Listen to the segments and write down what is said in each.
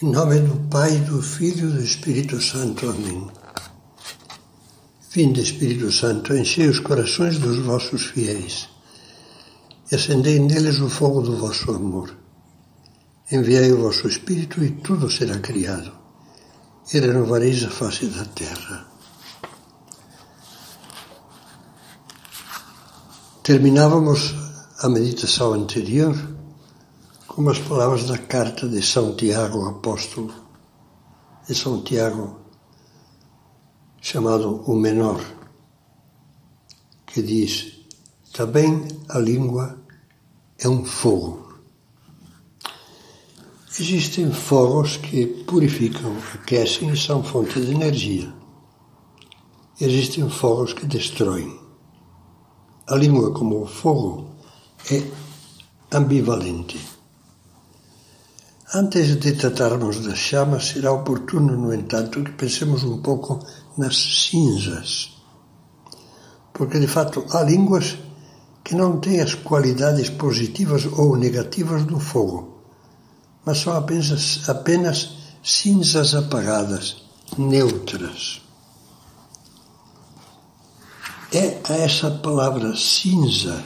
Em nome do Pai, do Filho e do Espírito Santo. Amém. Vinde, Espírito Santo, enchei os corações dos vossos fiéis e acendei neles o fogo do vosso amor. Enviai o vosso Espírito e tudo será criado, e renovareis a face da terra. Terminávamos a meditação anterior como as palavras da carta de São Tiago, apóstolo, de São Tiago, chamado o Menor, que diz: também a língua é um fogo. Existem fogos que purificam, aquecem e são fonte de energia. Existem fogos que destroem. A língua, como fogo, é ambivalente. Antes de tratarmos das chamas, será oportuno, no entanto, que pensemos um pouco nas cinzas. Porque, de fato, há línguas que não têm as qualidades positivas ou negativas do fogo, mas são apenas, apenas cinzas apagadas, neutras. É a essa palavra cinza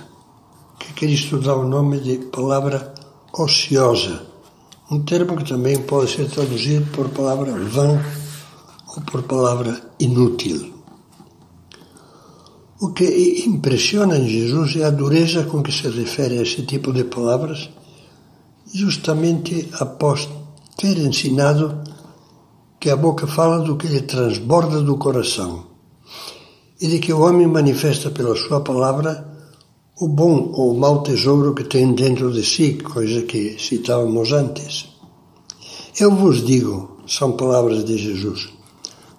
que Cristo dá o nome de palavra ociosa um termo que também pode ser traduzido por palavra vã ou por palavra inútil. O que impressiona em Jesus é a dureza com que se refere a esse tipo de palavras, justamente após ter ensinado que a boca fala do que lhe transborda do coração e de que o homem manifesta pela sua palavra o bom ou o mau tesouro que tem dentro de si, coisa que citávamos antes. Eu vos digo, são palavras de Jesus,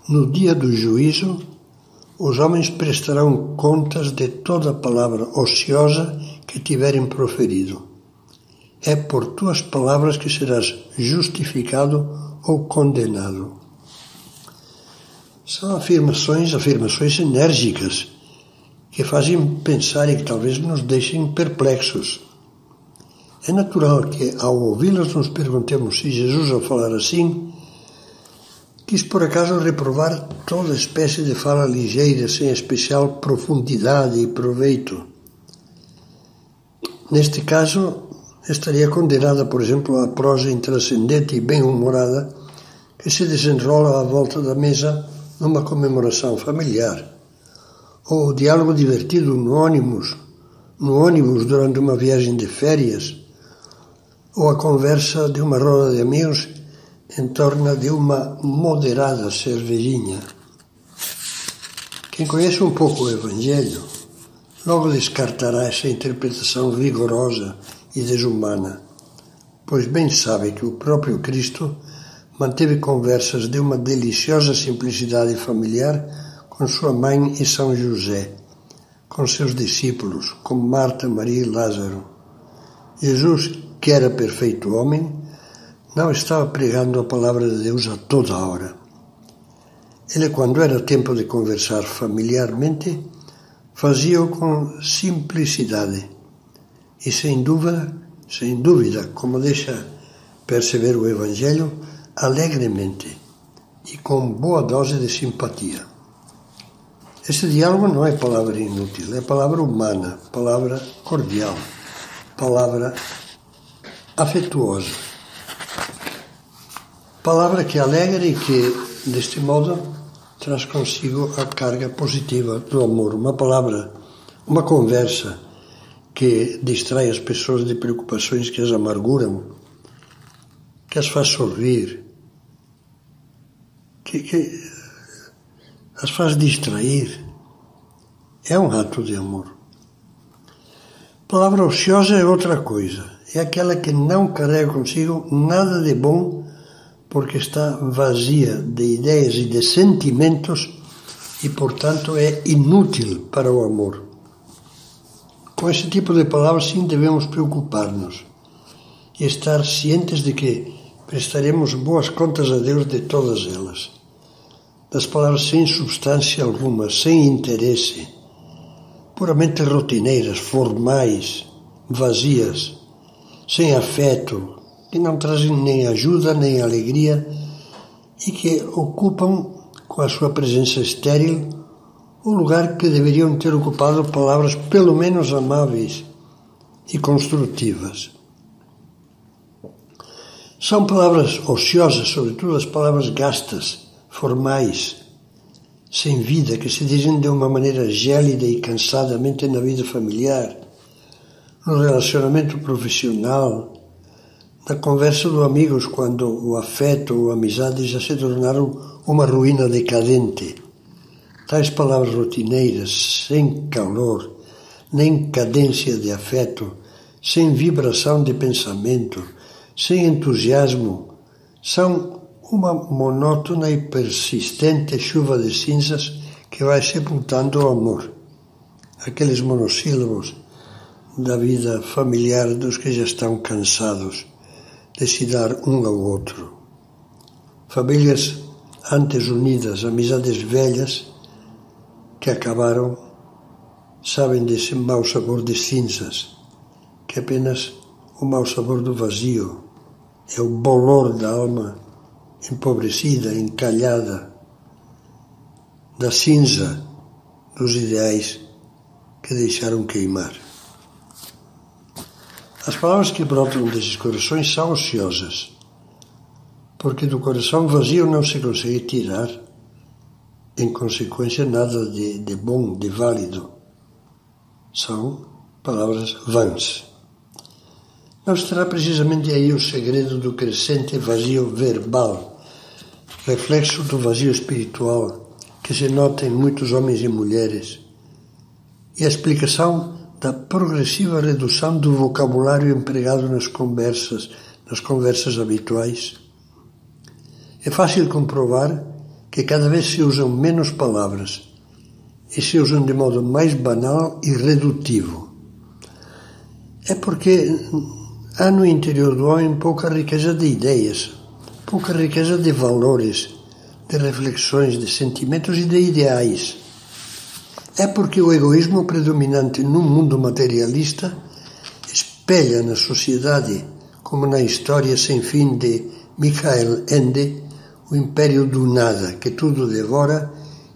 no dia do juízo, os homens prestarão contas de toda palavra ociosa que tiverem proferido. É por tuas palavras que serás justificado ou condenado. São afirmações, afirmações enérgicas que fazem pensar e que talvez nos deixem perplexos. É natural que, ao ouvi-las, nos perguntemos se Jesus, ao falar assim, quis por acaso reprovar toda espécie de fala ligeira, sem especial profundidade e proveito. Neste caso, estaria condenada, por exemplo, a prosa intrascendente e bem-humorada que se desenrola à volta da mesa numa comemoração familiar ou o diálogo divertido no ônibus, no ônibus durante uma viagem de férias, ou a conversa de uma roda de amigos em torno de uma moderada cervejinha. Quem conhece um pouco o Evangelho logo descartará essa interpretação vigorosa e desumana, pois bem sabe que o próprio Cristo manteve conversas de uma deliciosa simplicidade familiar com sua mãe e São José, com seus discípulos, como Marta, Maria e Lázaro. Jesus, que era perfeito homem, não estava pregando a palavra de Deus a toda hora. Ele, quando era tempo de conversar familiarmente, fazia-o com simplicidade e sem dúvida, sem dúvida, como deixa perceber o Evangelho, alegremente e com boa dose de simpatia. Esse diálogo não é palavra inútil, é palavra humana, palavra cordial, palavra afetuosa. Palavra que alegra e que, deste modo, traz consigo a carga positiva do amor. Uma palavra, uma conversa que distrai as pessoas de preocupações que as amarguram, que as faz sorrir, que, que as faz distrair. É um ato de amor. Palavra ociosa é outra coisa. É aquela que não carrega consigo nada de bom porque está vazia de ideias e de sentimentos e, portanto, é inútil para o amor. Com esse tipo de palavras, sim, devemos preocupar-nos e estar cientes de que prestaremos boas contas a Deus de todas elas das palavras sem substância alguma, sem interesse, puramente rotineiras, formais, vazias, sem afeto, que não trazem nem ajuda nem alegria e que ocupam com a sua presença estéril o lugar que deveriam ter ocupado palavras pelo menos amáveis e construtivas. São palavras ociosas, sobretudo as palavras gastas, formais, sem vida, que se dizem de uma maneira gélida e cansadamente na vida familiar, no relacionamento profissional, na conversa dos amigos quando o afeto ou a amizade já se tornaram uma ruína decadente. Tais palavras rotineiras, sem calor, nem cadência de afeto, sem vibração de pensamento, sem entusiasmo, são uma monótona e persistente chuva de cinzas que vai sepultando o amor. Aqueles monossílabos da vida familiar dos que já estão cansados de se dar um ao outro. Famílias antes unidas, amizades velhas que acabaram, sabem desse mau sabor de cinzas, que apenas o mau sabor do vazio, é o bolor da alma empobrecida, encalhada, da cinza dos ideais que deixaram queimar. As palavras que brotam desses corações são ociosas, porque do coração vazio não se consegue tirar, em consequência, nada de, de bom, de válido. São palavras vãs. Não estará precisamente aí o segredo do crescente vazio verbal, reflexo do vazio espiritual que se nota em muitos homens e mulheres, e a explicação da progressiva redução do vocabulário empregado nas conversas, nas conversas habituais. É fácil comprovar que cada vez se usam menos palavras e se usam de modo mais banal e redutivo. É porque há no interior do homem pouca riqueza de ideias, pouca riqueza de valores, de reflexões, de sentimentos e de ideais. É porque o egoísmo predominante no mundo materialista espelha na sociedade, como na história sem fim de Michael Ende, o império do nada, que tudo devora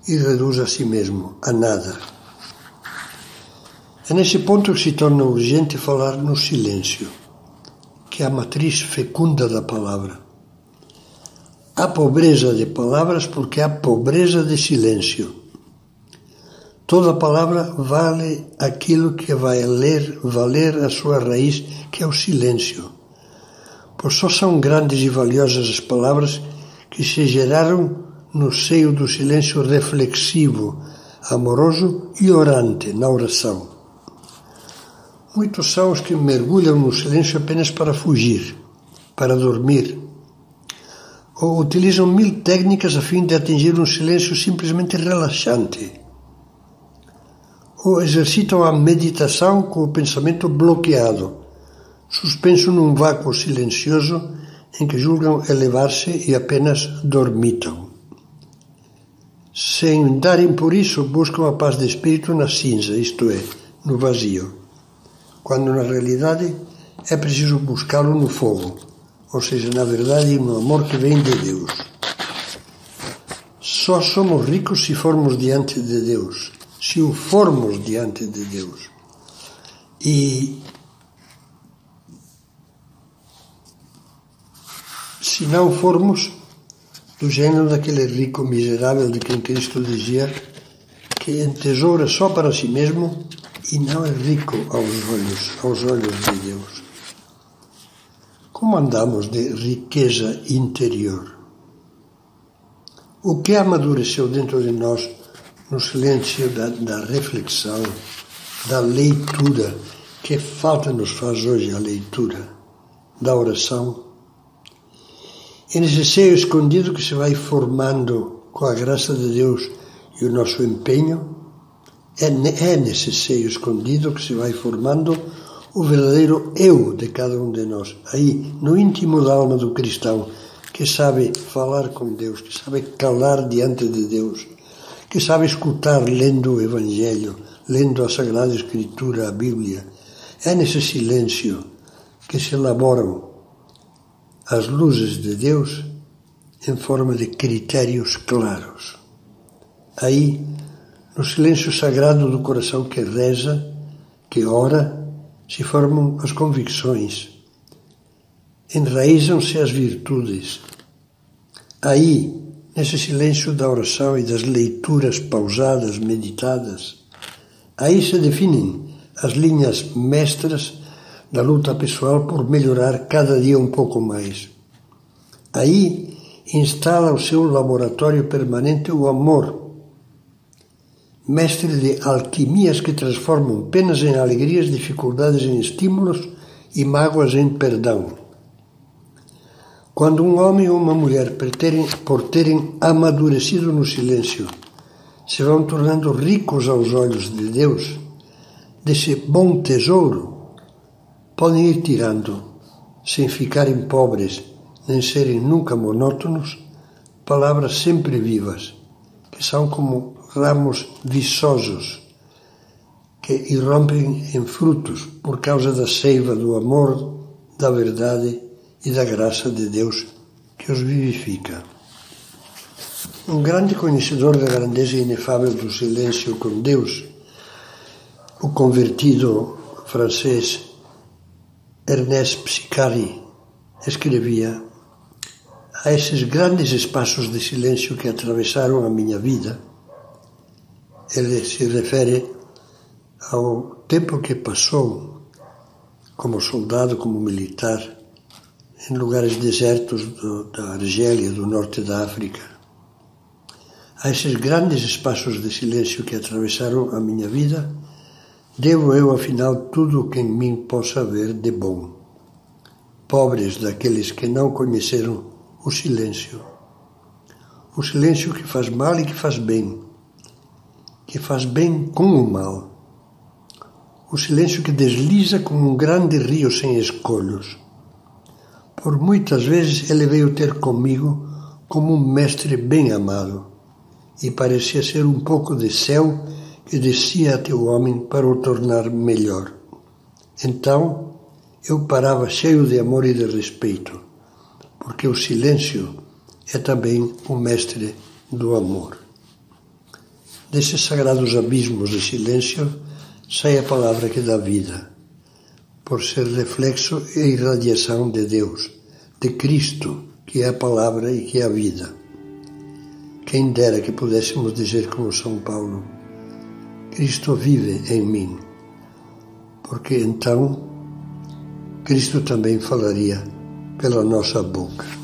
e reduz a si mesmo, a nada. É nesse ponto que se torna urgente falar no silêncio, que é a matriz fecunda da palavra. Há pobreza de palavras porque há pobreza de silêncio. Toda palavra vale aquilo que vai ler, valer a sua raiz, que é o silêncio. Pois só são grandes e valiosas as palavras que se geraram no seio do silêncio reflexivo, amoroso e orante na oração. Muitos são os que mergulham no silêncio apenas para fugir, para dormir, utilizam mil técnicas a fim de atingir um silêncio simplesmente relaxante ou exercitam a meditação com o pensamento bloqueado, suspenso num vácuo silencioso em que julgam elevar-se e apenas dormitam. Sem darem por isso, buscam a paz de espírito na cinza, isto é, no vazio, quando na realidade é preciso buscá-lo no fogo, ou seja, na verdade, no amor que vem de Deus. Só somos ricos se formos diante de Deus se o formos diante de Deus. E se não formos do gênero daquele rico miserável de quem Cristo dizia que entesoura só para si mesmo e não é rico aos olhos, aos olhos de Deus. Como andamos de riqueza interior? O que amadureceu dentro de nós no silêncio da, da reflexão, da leitura, que falta nos faz hoje a leitura, da oração. É nesse seio escondido que se vai formando, com a graça de Deus e o nosso empenho, é, é nesse seio escondido que se vai formando o verdadeiro eu de cada um de nós, aí no íntimo da alma do cristão, que sabe falar com Deus, que sabe calar diante de Deus, que sabe escutar lendo o Evangelho, lendo a Sagrada Escritura, a Bíblia. É nesse silêncio que se elaboram as luzes de Deus em forma de critérios claros. Aí, no silêncio sagrado do coração que reza, que ora, se formam as convicções, enraizam-se as virtudes. Aí, nesse silêncio da oração e das leituras pausadas, meditadas, aí se definem as linhas mestras da luta pessoal por melhorar cada dia um pouco mais. Aí instala o seu laboratório permanente o amor, mestre de alquimias que transformam penas em alegrias, dificuldades em estímulos e mágoas em perdão. Quando um homem ou uma mulher, por terem, por terem amadurecido no silêncio, se vão tornando ricos aos olhos de Deus, desse bom tesouro, podem ir tirando, sem ficarem pobres nem serem nunca monótonos, palavras sempre vivas, que são como ramos viçosos que irrompem em frutos por causa da seiva do amor, da verdade e da graça de Deus que os vivifica. Um grande conhecedor da grandeza inefável do silêncio com Deus, o convertido francês Ernest Psicari escrevia a esses grandes espaços de silêncio que atravessaram a minha vida, ele se refere ao tempo que passou como soldado, como militar, em lugares desertos do, da Argélia, do norte da África. A esses grandes espaços de silêncio que atravessaram a minha vida, devo eu, afinal, tudo o que em mim possa haver de bom. Pobres daqueles que não conheceram o silêncio. O silêncio que faz mal e que faz bem, que faz bem com o mal. O silêncio que desliza como um grande rio sem escolhos. Por muitas vezes ele veio ter comigo como um mestre bem amado, e parecia ser um pouco de céu que descia até o homem para o tornar melhor. Então eu parava cheio de amor e de respeito porque o silêncio é também o mestre do amor. Desses sagrados abismos de silêncio sai a palavra que dá vida, por ser reflexo e irradiação de Deus, de Cristo, que é a palavra e que é a vida. Quem dera que pudéssemos dizer como São Paulo: Cristo vive em mim, porque então Cristo também falaria pela nossa boca.